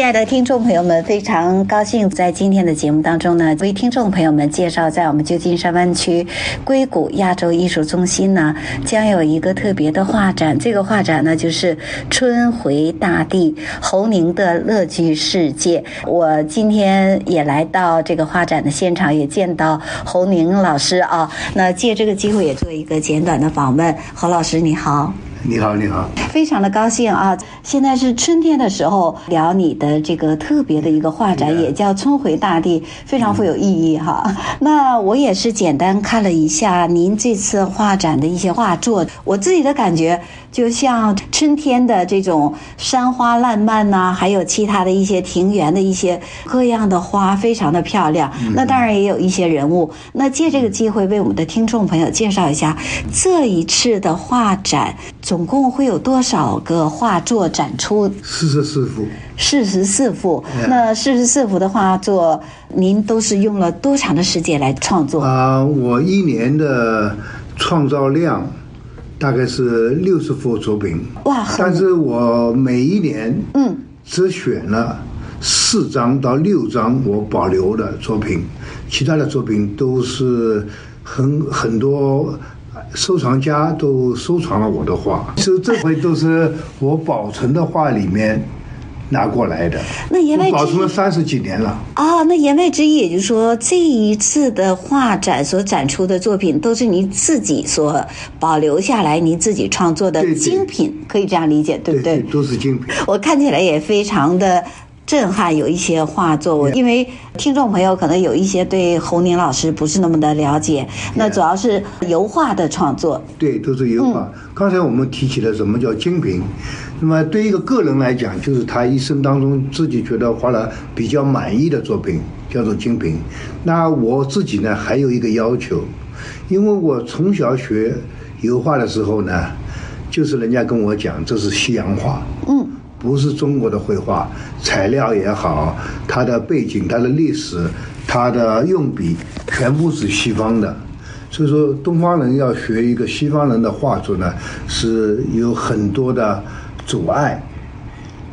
亲爱的听众朋友们，非常高兴在今天的节目当中呢，为听众朋友们介绍，在我们旧金山湾区硅谷亚洲艺术中心呢，将有一个特别的画展。这个画展呢，就是“春回大地，侯宁的乐居世界”。我今天也来到这个画展的现场，也见到侯宁老师啊。那借这个机会，也做一个简短的访问。侯老师，你好。你好，你好，非常的高兴啊！现在是春天的时候，聊你的这个特别的一个画展，也叫“春回大地”，非常富有意义哈。那我也是简单看了一下您这次画展的一些画作，我自己的感觉就像春天的这种山花烂漫呐，还有其他的一些庭园的一些各样的花，非常的漂亮。那当然也有一些人物。那借这个机会为我们的听众朋友介绍一下这一次的画展。总共会有多少个画作展出？四十四幅。四十四幅。那四十四幅的画作，您都是用了多长的时间来创作？啊，我一年的创造量大概是六十幅作品。哇！但是我每一年嗯只选了四张到六张我保留的作品，其他的作品都是很很多。收藏家都收藏了我的画，所以这回都是我保存的画里面拿过来的。那言外之意，保存了三十几年了。哦，那言外之意也就是说，这一次的画展所展出的作品都是您自己所保留下来，您自己创作的精品，对对，可以这样理解，对不对，都是精品。我看起来也非常的。震撼，有一些画作，因为听众朋友可能有一些对侯宁老师不是那么的了解，那主要是油画的创作。对，都是油画。刚才我们提起了什么叫精品，那么对一个个人来讲，就是他一生当中自己觉得画了比较满意的作品，叫做精品。那我自己呢，还有一个要求，因为我从小学油画的时候呢，就是人家跟我讲这是西洋画。嗯。不是中国的绘画，材料也好，它的背景、它的历史、它的用笔，全部是西方的。所以说，东方人要学一个西方人的画作呢，是有很多的阻碍。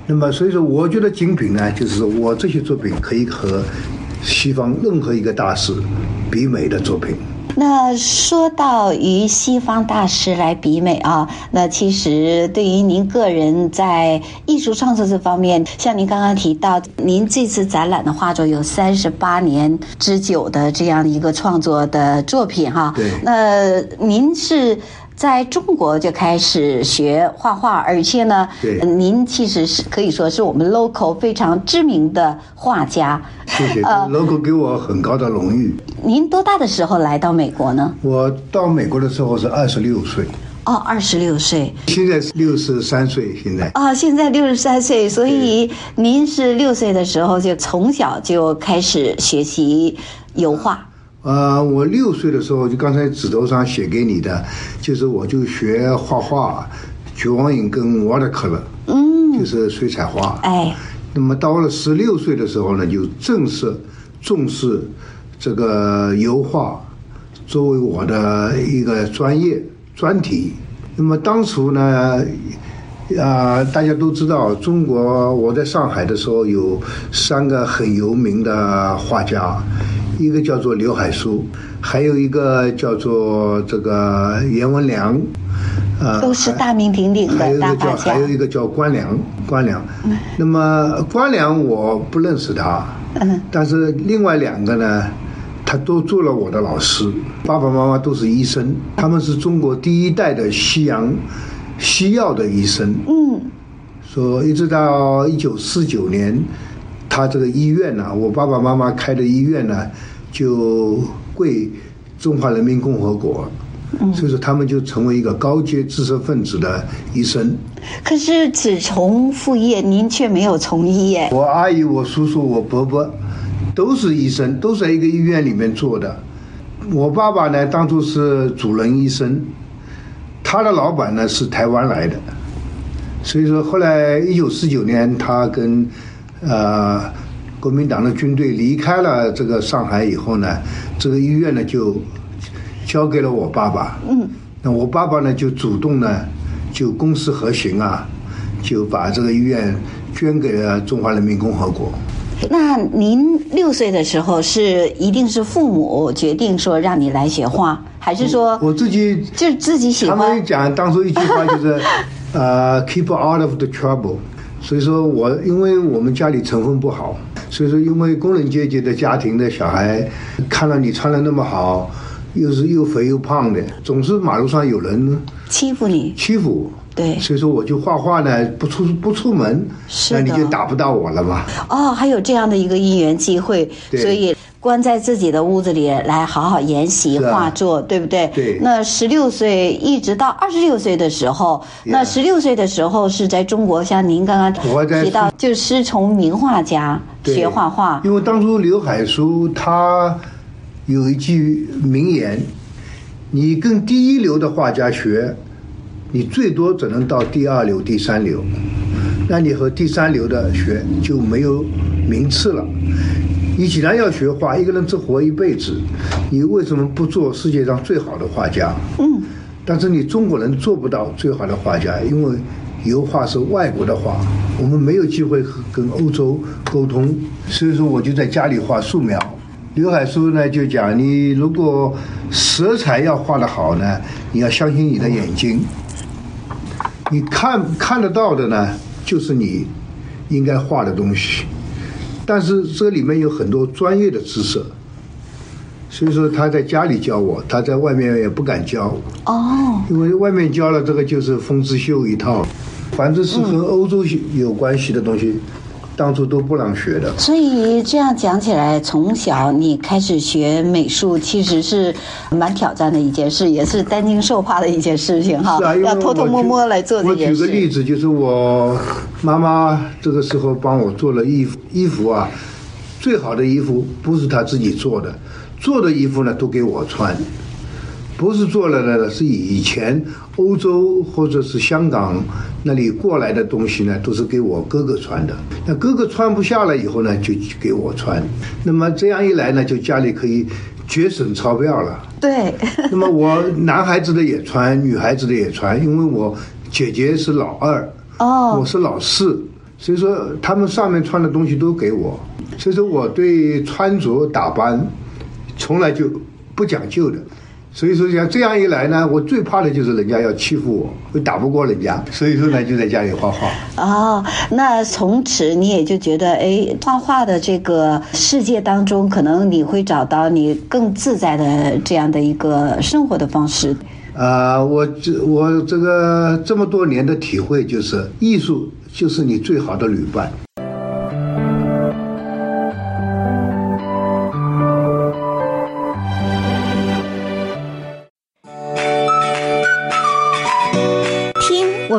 那么，所以说，我觉得精品呢，就是我这些作品可以和西方任何一个大师比美的作品。那说到与西方大师来比美啊，那其实对于您个人在艺术创作这方面，像您刚刚提到，您这次展览的画作有三十八年之久的这样一个创作的作品哈。对。那您是在中国就开始学画画，而且呢，对，您其实是可以说是我们 local 非常知名的画家。谢谢。呃，local 给我很高的荣誉。您多大的时候来到美国呢？我到美国的时候是二十六岁。哦，二十六岁。现在是六十三岁，现在。啊、哦，现在六十三岁，所以您是六岁的时候就从小就开始学习油画。呃，我六岁的时候就刚才纸头上写给你的，就是我就学画画，drawing 跟 watercolor，嗯，就是水彩画。哎，那么到了十六岁的时候呢，就正式重视这个油画作为我的一个专业专题。那么当初呢，啊、呃，大家都知道，中国我在上海的时候有三个很有名的画家。一个叫做刘海粟，还有一个叫做这个颜文良，啊、呃，都是大名鼎鼎的大画家。还有一个叫关良，关良。嗯、那么关良我不认识他，嗯，但是另外两个呢，他都做了我的老师。爸爸妈妈都是医生，他们是中国第一代的西洋西药的医生。嗯，说一直到一九四九年。他这个医院呢，我爸爸妈妈开的医院呢，就归中华人民共和国，所以说他们就成为一个高阶知识分子的医生。可是只从副业，您却没有从医耶？我阿姨、我叔叔、我伯伯都是医生，都在一个医院里面做的。我爸爸呢，当初是主任医生，他的老板呢是台湾来的，所以说后来一九四九年，他跟呃国民党的军队离开了这个上海以后呢，这个医院呢就交给了我爸爸。嗯，那我爸爸呢就主动呢就公私合行啊，就把这个医院捐给了中华人民共和国。那您六岁的时候是一定是父母决定说让你来学画，还是说我自己就自己喜欢？他们讲当初一句话就是，呃，keep out of the trouble。所以说我因为我们家里成分不好，所以说因为工人阶级的家庭的小孩，看到你穿的那么好，又是又肥又胖的，总是马路上有人欺负你，欺负。对，所以说我就画画呢，不出不出门，那你就打不到我了嘛。哦，还有这样的一个因缘机会，所以关在自己的屋子里来好好研习画作，对不对？对。那十六岁一直到二十六岁的时候，那十六岁的时候是在中国，像您刚刚提到，就师从名画家学画画。因为当初刘海粟他有一句名言：“你跟第一流的画家学。”你最多只能到第二流、第三流，那你和第三流的学就没有名次了。你既然要学画，一个人只活一辈子，你为什么不做世界上最好的画家？嗯。但是你中国人做不到最好的画家，因为油画是外国的画，我们没有机会和跟欧洲沟通，所以说我就在家里画素描。刘海粟呢就讲，你如果色彩要画得好呢，你要相信你的眼睛。你看看得到的呢，就是你应该画的东西，但是这里面有很多专业的知识，所以说他在家里教我，他在外面也不敢教哦，因为外面教了这个就是风之秀一套，反正是和欧洲有关系的东西。当初都不让学的，所以这样讲起来，从小你开始学美术，其实是蛮挑战的一件事，也是担惊受怕的一件事情哈。是啊，要偷偷摸摸来做这件事。我举个例子，就是我妈妈这个时候帮我做了衣服，衣服啊，最好的衣服不是她自己做的，做的衣服呢都给我穿。不是做了的，是以前欧洲或者是香港那里过来的东西呢，都是给我哥哥穿的。那哥哥穿不下了以后呢，就给我穿。那么这样一来呢，就家里可以节省钞票了。对。那么我男孩子的也穿，女孩子的也穿，因为我姐姐是老二，哦，我是老四，所以说他们上面穿的东西都给我。所以说我对穿着打扮从来就不讲究的。所以说像这样一来呢，我最怕的就是人家要欺负我，会打不过人家。所以说呢，就在家里画画。哦，那从此你也就觉得，哎，画画的这个世界当中，可能你会找到你更自在的这样的一个生活的方式。啊、呃，我这我这个这么多年的体会就是，艺术就是你最好的旅伴。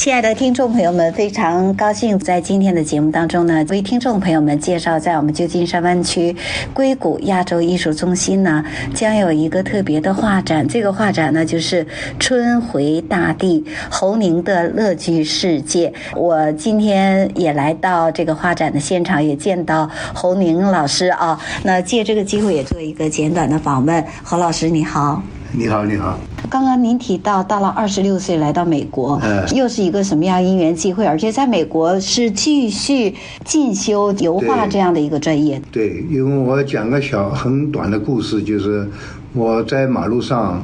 亲爱的听众朋友们，非常高兴在今天的节目当中呢，为听众朋友们介绍，在我们旧金山湾区硅谷亚洲艺术中心呢，将有一个特别的画展。这个画展呢，就是《春回大地：侯宁的乐居世界》。我今天也来到这个画展的现场，也见到侯宁老师啊。那借这个机会，也做一个简短的访问。侯老师，你好。你好，你好。刚刚您提到，到了二十六岁来到美国，又是一个什么样因缘际会？而且在美国是继续进修油画这样的一个专业。对，对，因为我讲个小很短的故事，就是我在马路上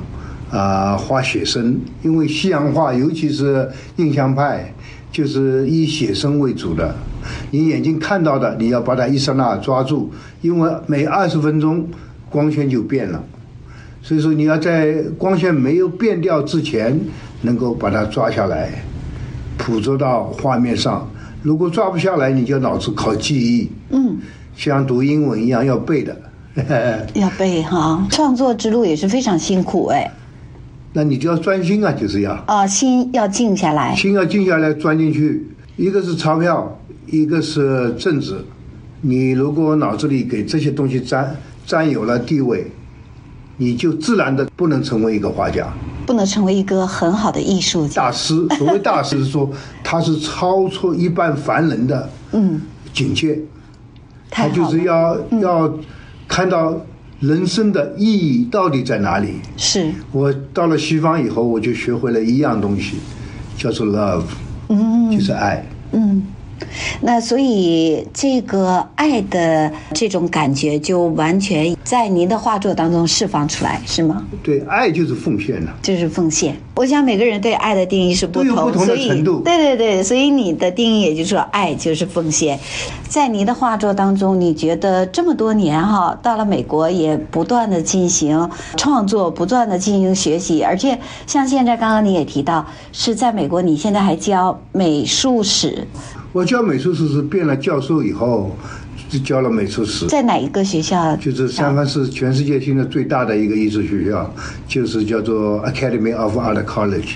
啊、呃、画写生，因为西洋画，尤其是印象派，就是以写生为主的。你眼睛看到的，你要把它一刹那抓住，因为每二十分钟光圈就变了。所以说你要在光线没有变掉之前，能够把它抓下来，捕捉到画面上。如果抓不下来，你就脑子靠记忆。嗯，像读英文一样要背的。要背哈，创作之路也是非常辛苦哎。那你就要专心啊，就是要啊，心要静下来，心要静下来，钻进去。一个是钞票，一个是政治。你如果脑子里给这些东西占占有了地位，你就自然的不能成为一个画家，不能成为一个很好的艺术家。大师，所谓大师是说 他是超出一般凡人的嗯。境界，嗯、他就是要、嗯、要看到人生的意义到底在哪里。是。我到了西方以后，我就学会了一样东西，叫做 love，嗯，就是爱，嗯。那所以这个爱的这种感觉就完全在您的画作当中释放出来，是吗？对，爱就是奉献了，就是奉献。我想每个人对爱的定义是不同，不同的程度。对对对，所以你的定义也就是说，爱就是奉献。在您的画作当中，你觉得这么多年哈，到了美国也不断的进行创作，不断的进行学习，而且像现在刚刚你也提到，是在美国，你现在还教美术史。我教美术史是变了教授以后，就教了美术史。在哪一个学校？就是三藩市全世界现在最大的一个艺术学校，就是叫做 Academy of Art College。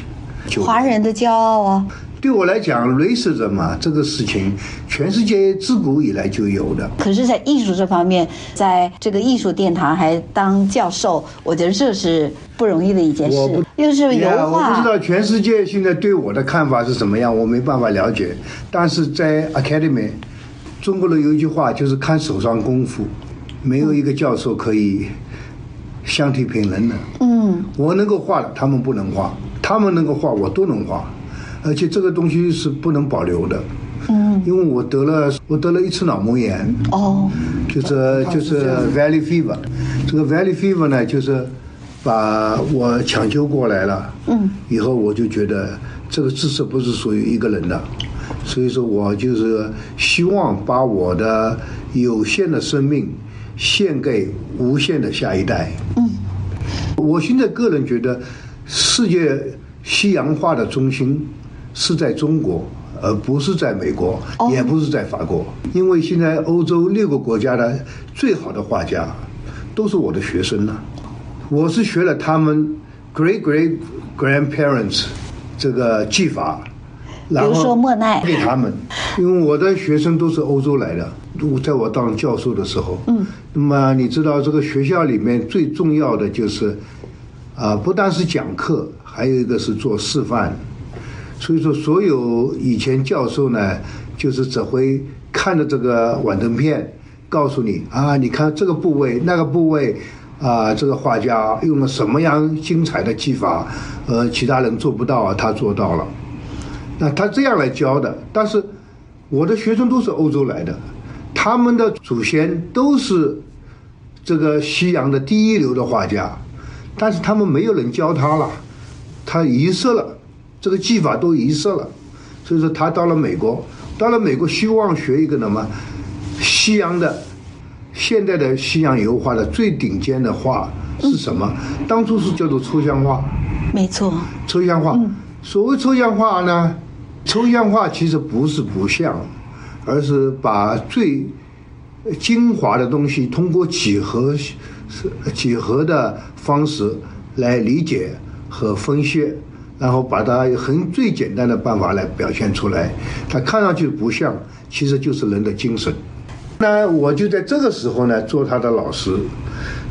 华人的骄傲啊！对我来讲，racism 嘛，这个事情，全世界自古以来就有的。可是，在艺术这方面，在这个艺术殿堂还当教授，我觉得这是不容易的一件事。又是油画，我不知道全世界现在对我的看法是什么样，我没办法了解。但是在 Academy，中国人有一句话，就是看手上功夫，没有一个教授可以相提并论的。嗯，我能够画的，他们不能画；他们能够画，我都能画。而且这个东西是不能保留的，嗯，因为我得了我得了一次脑膜炎，哦，就是就是 Valley Fever，这个 Valley Fever 呢，就是把我抢救过来了，嗯，以后我就觉得这个知识不是属于一个人的，所以说我就是希望把我的有限的生命献给无限的下一代，嗯，我现在个人觉得世界西洋化的中心。是在中国，而不是在美国，也不是在法国。因为现在欧洲六个国家的最好的画家，都是我的学生呢。我是学了他们 great great grandparents 这个技法，然后说莫奈给他们。因为我的学生都是欧洲来的，在我当教授的时候，嗯，那么你知道这个学校里面最重要的就是，啊，不但是讲课，还有一个是做示范。所以说，所有以前教授呢，就是只会看着这个幻灯片，告诉你啊，你看这个部位，那个部位，啊，这个画家用了什么样精彩的技法，呃，其他人做不到，他做到了。那他这样来教的，但是我的学生都是欧洲来的，他们的祖先都是这个西洋的第一流的画家，但是他们没有人教他了，他遗失了。这个技法都遗失了，所以说他到了美国，到了美国希望学一个什么西洋的现代的西洋油画的最顶尖的画是什么？当初是叫做抽象画，没错，抽象画。所谓抽象画呢，抽象画其实不是不像，而是把最精华的东西通过几何是几何的方式来理解和分析。然后把它很最简单的办法来表现出来，它看上去不像，其实就是人的精神。那我就在这个时候呢做他的老师，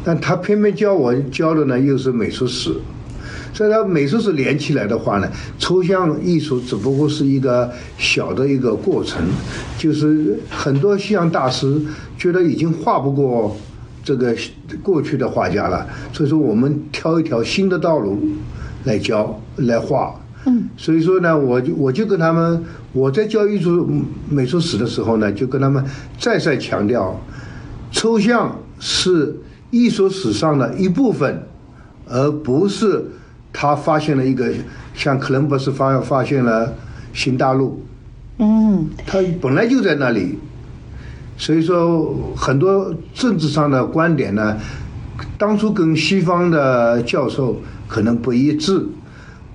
但他偏偏教我教的呢又是美术史，所以他美术史连起来的话呢，抽象艺术只不过是一个小的一个过程，就是很多西洋大师觉得已经画不过这个过去的画家了，所以说我们挑一条新的道路。来教来画，嗯，所以说呢，我就我就跟他们，我在教艺术美术史的时候呢，就跟他们再再强调，抽象是艺术史上的一部分，而不是他发现了一个像克伦博士发发现了新大陆，嗯，他本来就在那里，所以说很多政治上的观点呢，当初跟西方的教授。可能不一致，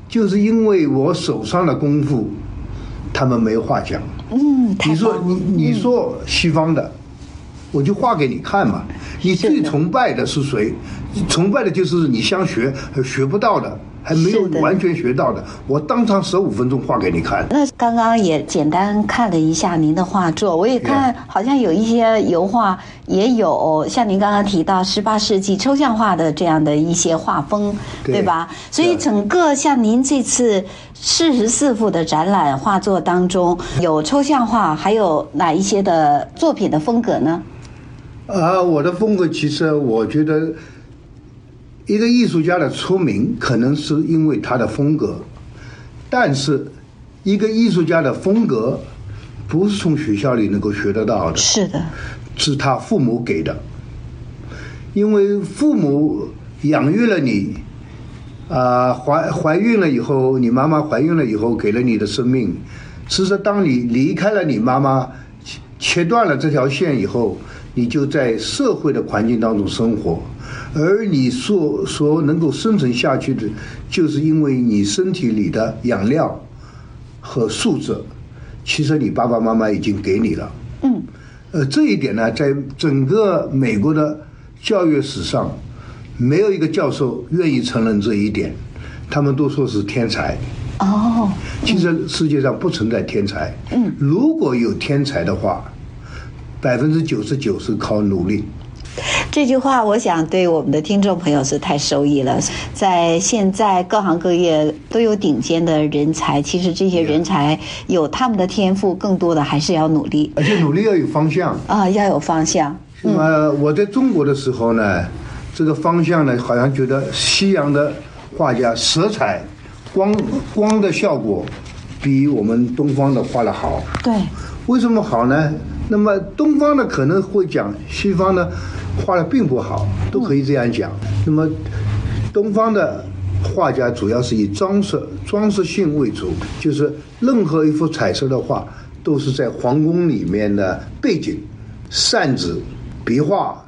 就是因为我手上的功夫他们没有话讲。嗯，你说你你说西方的，嗯、我就画给你看嘛。你最崇拜的是谁？崇拜的就是你想学学不到的。还没有完全学到的，的我当场十五分钟画给你看。那刚刚也简单看了一下您的画作，我也看好像有一些油画，也有像您刚刚提到十八世纪抽象画的这样的一些画风，对，对吧？所以整个像您这次四十四幅的展览画作当中，有抽象画，还有哪一些的作品的风格呢？啊，我的风格其实我觉得。一个艺术家的出名，可能是因为他的风格，但是一个艺术家的风格不是从学校里能够学得到的，是的，是他父母给的，因为父母养育了你，啊、呃，怀怀孕了以后，你妈妈怀孕了以后给了你的生命，其实当你离开了你妈妈，切断了这条线以后，你就在社会的环境当中生活。而你所所能够生存下去的，就是因为你身体里的养料和素质，其实你爸爸妈妈已经给你了。嗯，呃，这一点呢，在整个美国的教育史上，没有一个教授愿意承认这一点，他们都说是天才。哦，其实世界上不存在天才。嗯，如果有天才的话，百分之九十九是靠努力。这句话，我想对我们的听众朋友是太受益了。在现在各行各业都有顶尖的人才，其实这些人才有他们的天赋，更多的还是要努力，而且努力要有方向啊，要有方向。那么我在中国的时候呢，这个方向呢，好像觉得西洋的画家色彩、光光的效果比我们东方的画的好。对，为什么好呢？那么东方的可能会讲，西方的画的并不好，都可以这样讲。那么东方的画家主要是以装饰装饰性为主，就是任何一幅彩色的画都是在皇宫里面的背景、扇子、壁画，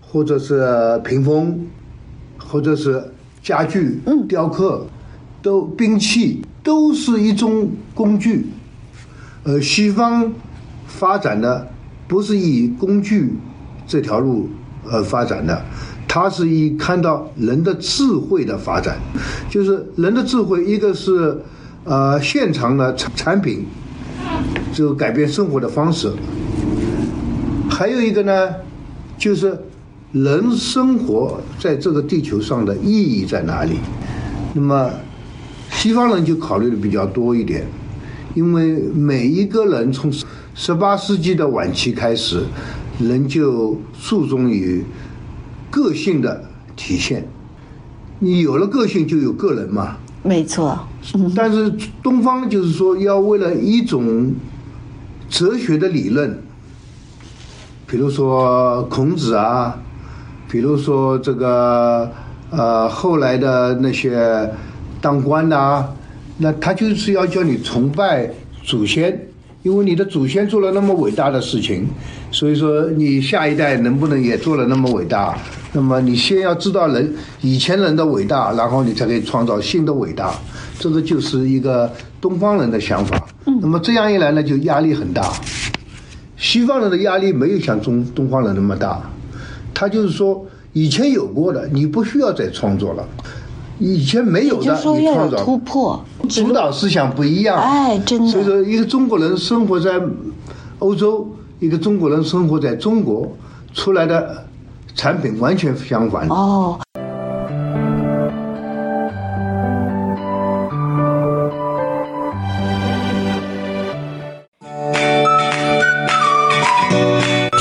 或者是屏风，或者是家具、雕刻，都兵器都是一种工具，而西方。发展的不是以工具这条路而发展的，它是以看到人的智慧的发展，就是人的智慧，一个是呃现场的产产品，就改变生活的方式，还有一个呢，就是人生活在这个地球上的意义在哪里？那么西方人就考虑的比较多一点，因为每一个人从十八世纪的晚期开始，人就注重于个性的体现。你有了个性，就有个人嘛。没错。但是东方就是说，要为了一种哲学的理论，比如说孔子啊，比如说这个呃后来的那些当官的啊，那他就是要叫你崇拜祖先。因为你的祖先做了那么伟大的事情，所以说你下一代能不能也做了那么伟大？那么你先要知道人以前人的伟大，然后你才可以创造新的伟大。这个就是一个东方人的想法。那么这样一来呢，就压力很大。西方人的压力没有像中东方人那么大，他就是说以前有过的，你不需要再创作了。以前没有的，你创造突破，主导思想不一样。哎，真的。所以说，一个中国人生活在欧洲，一个中国人生活在中国，出来的产品完全相反。哦。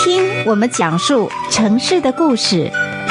听我们讲述城市的故事。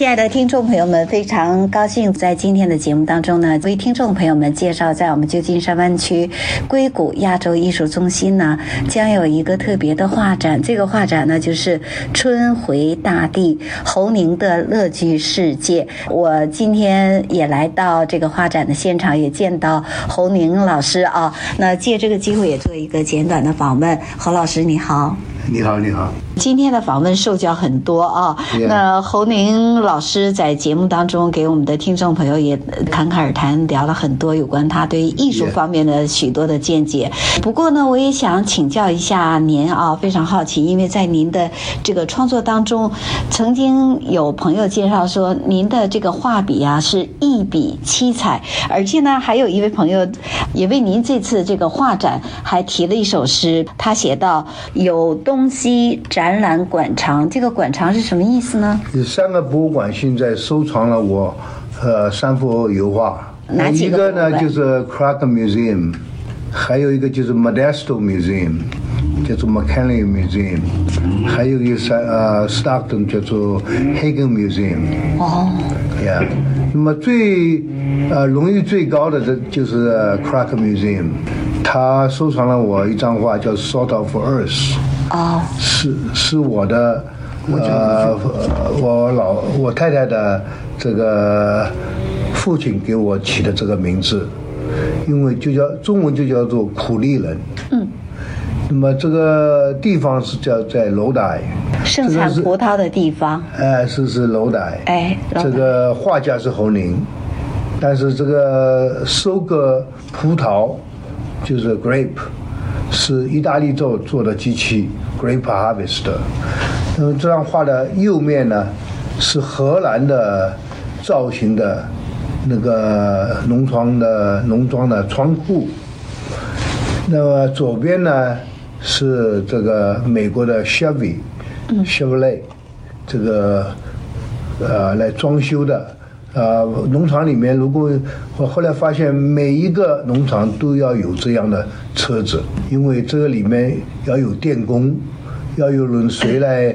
亲爱的听众朋友们，非常高兴在今天的节目当中呢，为听众朋友们介绍，在我们旧金山湾区硅谷亚洲艺术中心呢，将有一个特别的画展。这个画展呢，就是《春回大地：侯宁的乐居世界》。我今天也来到这个画展的现场，也见到侯宁老师啊。那借这个机会，也做一个简短的访问。侯老师，你好。你好，你好。今天的访问受教很多啊。那侯宁老师在节目当中给我们的听众朋友也侃侃而谈，聊了很多有关他对艺术方面的许多的见解。不过呢，我也想请教一下您啊，非常好奇，因为在您的这个创作当中，曾经有朋友介绍说，您的这个画笔啊是一笔七彩，而且呢，还有一位朋友也为您这次这个画展还提了一首诗，他写道：“有东西展览馆藏。”这个馆藏是什么意思呢？有三个博物馆现在收藏了我，呃，三幅油画。哪几个？一个呢就是 Crack Museum，还有一个就是 Modesto Museum，叫做 McKinley Museum，还有一个是呃 Stockton 叫做 Hagen Museum。哦。Yeah，那么最呃荣誉最高的这就是 Crack Museum，他收藏了我一张画叫 Sort of Earth。哦。是是我的。呃，我老我太太的这个父亲给我起的这个名字，因为就叫中文就叫做苦力人。嗯。那么这个地方是叫在楼台。盛产葡萄的地方。哎，是是楼台。哎。这个画家是侯宁，但是这个收割葡萄就是 grape，是意大利做做的机器 grape harvester。那么这张画的右面呢，是荷兰的造型的，那个农庄的农庄的窗户。那么左边呢，是这个美国的 Chevy，Chevrolet，这个呃来装修的。啊，农场里面，如果我后来发现，每一个农场都要有这样的车子，因为这个里面要有电工。要有人谁来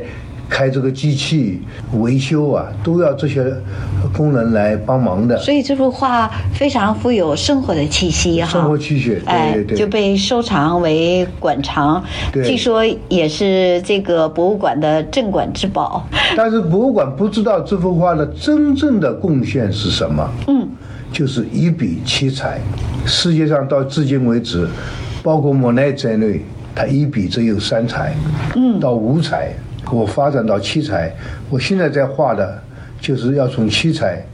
开这个机器维修啊，都要这些工人来帮忙的。所以这幅画非常富有生活的气息哈。生活气息，对对对。就被收藏为馆藏，据说也是这个博物馆的镇馆之宝。但是博物馆不知道这幅画的真正的贡献是什么？嗯，就是一笔七彩。世界上到至今为止，包括莫奈在内。他一笔只有三彩，嗯，到五彩，我发展到七彩。我现在在画的，就是要从七彩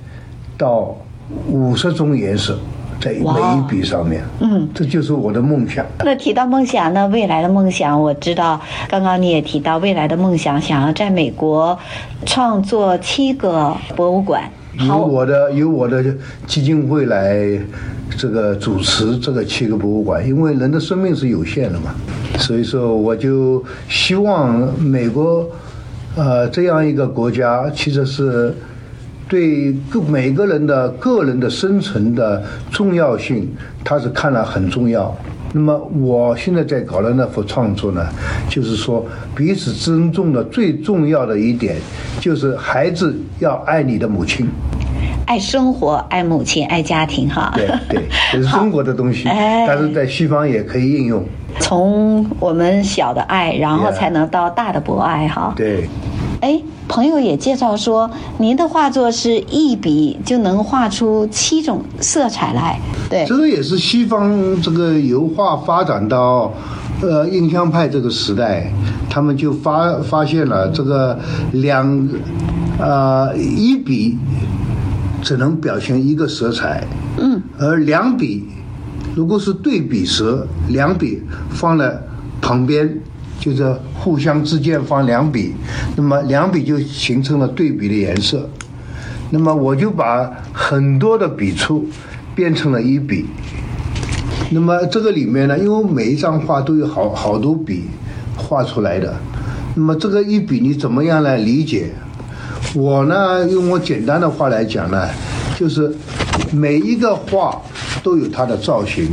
到五十种颜色，在每一笔上面，嗯，这就是我的梦想。那提到梦想那？未来的梦想，我知道，刚刚你也提到未来的梦想，想要在美国创作七个博物馆。由我的由我的基金会来这个主持这个七个博物馆，因为人的生命是有限的嘛，所以说我就希望美国，呃，这样一个国家，其实是对个每个人的个人的生存的重要性，他是看了很重要。那么我现在在搞的那幅创作呢，就是说彼此尊重的最重要的一点，就是孩子要爱你的母亲，爱生活，爱母亲，爱家庭，哈。对对，这是中国的东西，但是在西方也可以应用。从我们小的爱，然后才能到大的博爱，哈。对。哎，朋友也介绍说，您的画作是一笔就能画出七种色彩来。对，这个也是西方这个油画发展到，呃，印象派这个时代，他们就发发现了这个两，呃，一笔只能表现一个色彩。嗯。而两笔，如果是对比时，两笔放在旁边。就是互相之间放两笔，那么两笔就形成了对比的颜色。那么我就把很多的笔触变成了一笔。那么这个里面呢，因为每一张画都有好好多笔画出来的。那么这个一笔你怎么样来理解？我呢，用我简单的话来讲呢，就是每一个画都有它的造型，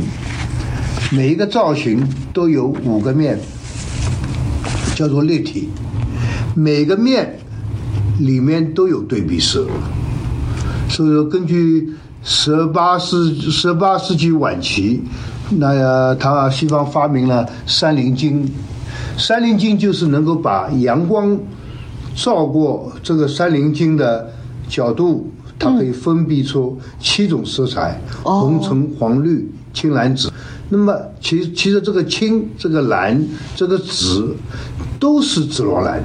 每一个造型都有五个面。叫做立体，每个面里面都有对比色。所以说，根据十八世十八世纪晚期，那他西方发明了三棱镜，三棱镜就是能够把阳光照过这个三棱镜的角度，它可以分泌出七种色彩：红、橙、黄、绿、青、蓝、紫。那么，其实其实这个青、这个蓝、这个紫，都是紫罗兰。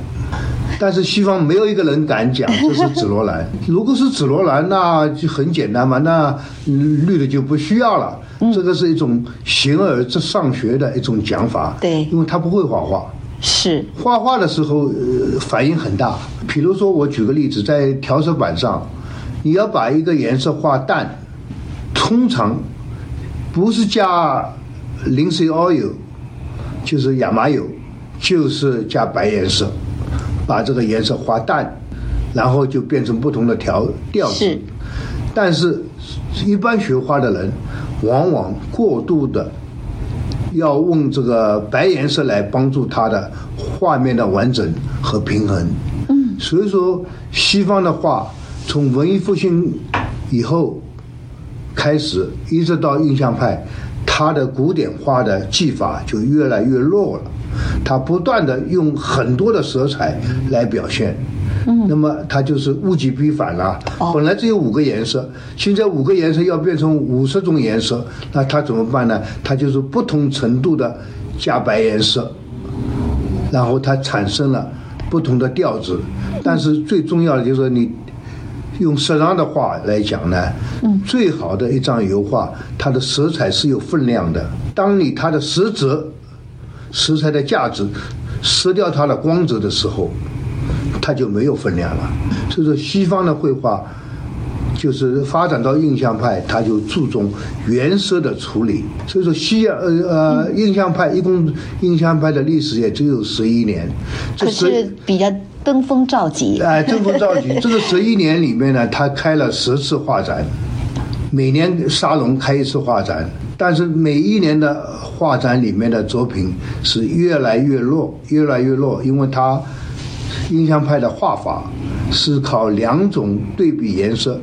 但是西方没有一个人敢讲 这是紫罗兰。如果是紫罗兰，那就很简单嘛，那绿的就不需要了。这个是一种形而上学的一种讲法。对，因为他不会画画。是。画画的时候，呃，反应很大。比如说，我举个例子，在调色板上，你要把一个颜色画淡，通常。不是加 linseed oil，就是亚麻油，就是加白颜色，把这个颜色画淡，然后就变成不同的调调子。是，但是，一般学画的人，往往过度的要用这个白颜色来帮助他的画面的完整和平衡。嗯，所以说，西方的画从文艺复兴以后。开始一直到印象派，他的古典画的技法就越来越弱了。他不断的用很多的色彩来表现，嗯，那么它就是物极必反了。本来只有五个颜色，现在五个颜色要变成五十种颜色，那它怎么办呢？它就是不同程度的加白颜色，然后它产生了不同的调子。但是最重要的就是你。用色让的话来讲呢，最好的一张油画，它的色彩是有分量的。当你它的实质食材的价值失掉它的光泽的时候，它就没有分量了。所以说，西方的绘画就是发展到印象派，它就注重原色的处理。所以说，西洋呃呃印象派一共印象派的历史也只有十一年，这是比较。登峰造极，哎，登峰造极。这个十一年里面呢，他开了十次画展，每年沙龙开一次画展，但是每一年的画展里面的作品是越来越弱，越来越弱，因为他印象派的画法是靠两种对比颜色、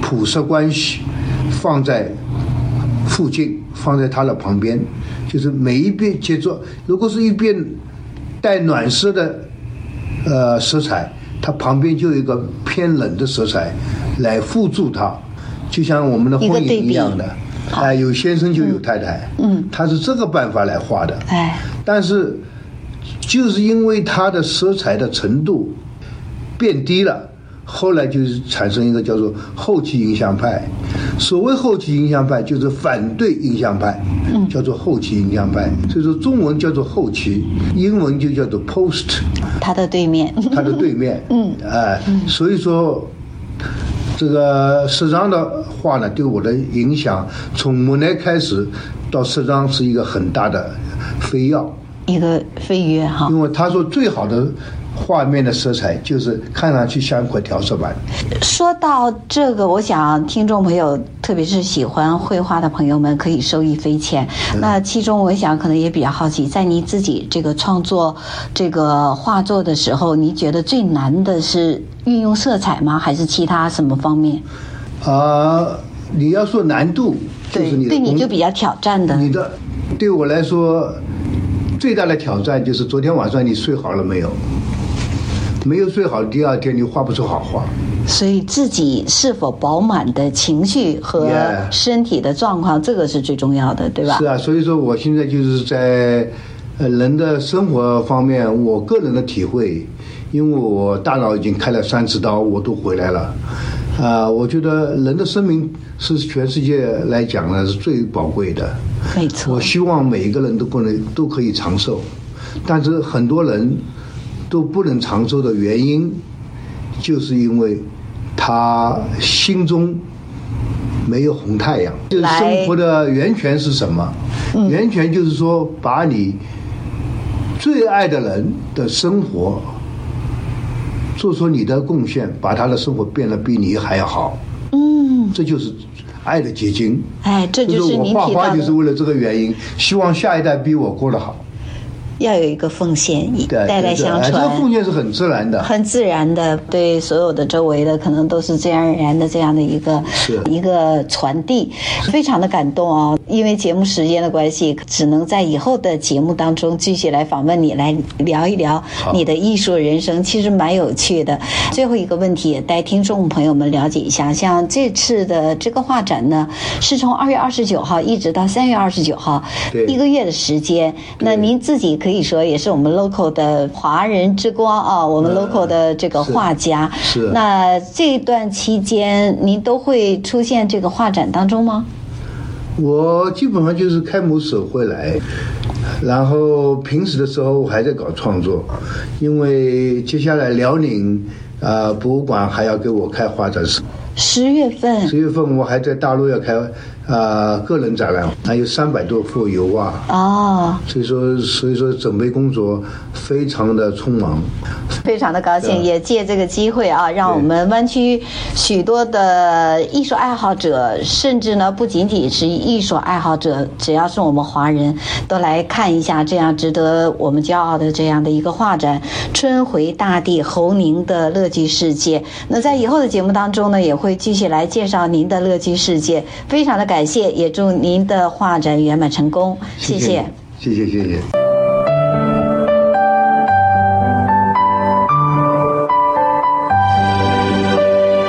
谱色关系放在附近，放在它的旁边，就是每一遍接着，如果是一遍带暖色的。呃，色彩，它旁边就有一个偏冷的色彩，来辅助它，就像我们的婚姻一样的，哎、呃，有先生就有太太，嗯，他是这个办法来画的，哎，但是就是因为它的色彩的程度变低了。后来就是产生一个叫做后期印象派，所谓后期印象派就是反对印象派，叫做后期印象派。所以说中文叫做后期，英文就叫做 post。它的对面。它的对面。嗯。哎，所以说这个十张的话呢，对我的影响，从莫奈开始到十张是一个很大的飞跃。一个飞跃哈。因为他说最好的。画面的色彩就是看上去像一块调色板。说到这个，我想听众朋友，特别是喜欢绘画的朋友们，可以受益匪浅。嗯、那其中，我想可能也比较好奇，在你自己这个创作这个画作的时候，你觉得最难的是运用色彩吗？还是其他什么方面？啊、呃，你要说难度，就是你对，对你就比较挑战的。你的对我来说最大的挑战就是昨天晚上你睡好了没有？没有睡好，第二天你画不出好画。所以自己是否饱满的情绪和身体的状况，这个是最重要的，对吧？是啊，所以说我现在就是在呃人的生活方面，我个人的体会，因为我大脑已经开了三次刀，我都回来了。啊、呃，我觉得人的生命是全世界来讲呢是最宝贵的。没错。我希望每一个人都不能都可以长寿，但是很多人。都不能长寿的原因，就是因为他心中没有红太阳。就是生活的源泉是什么？源泉就是说，把你最爱的人的生活做出你的贡献，把他的生活变得比你还要好。嗯，这就是爱的结晶。哎，这就是。我画画就是为了这个原因，希望下一代比我过得好。要有一个奉献，代代相传。这个奉献是很自然的，很自然的，对所有的周围的可能都是自然而然的这样的一个一个传递，非常的感动哦。因为节目时间的关系，只能在以后的节目当中继续来访问你，来聊一聊你的艺术人生，其实蛮有趣的。最后一个问题也，带听众朋友们了解一下，像这次的这个画展呢，是从二月二十九号一直到三月二十九号，一个月的时间。那您自己可以说也是我们 local 的华人之光啊，我们 local 的这个画家。是。那这段期间，您都会出现这个画展当中吗？我基本上就是开幕式会来，然后平时的时候我还在搞创作，因为接下来辽宁啊、呃、博物馆还要给我开画展。十月份，十月份我还在大陆要开。啊、呃，个人展览还有三百多幅油画哦，所以说所以说准备工作非常的匆忙，非常的高兴，也借这个机会啊，让我们湾区许多的艺术爱好者，甚至呢不仅仅是艺术爱好者，只要是我们华人都来看一下这样值得我们骄傲的这样的一个画展《春回大地侯宁的乐居世界》。那在以后的节目当中呢，也会继续来介绍您的乐居世界，非常的感谢。感谢，也祝您的画展圆满成功。谢谢，谢谢，谢谢。谢谢。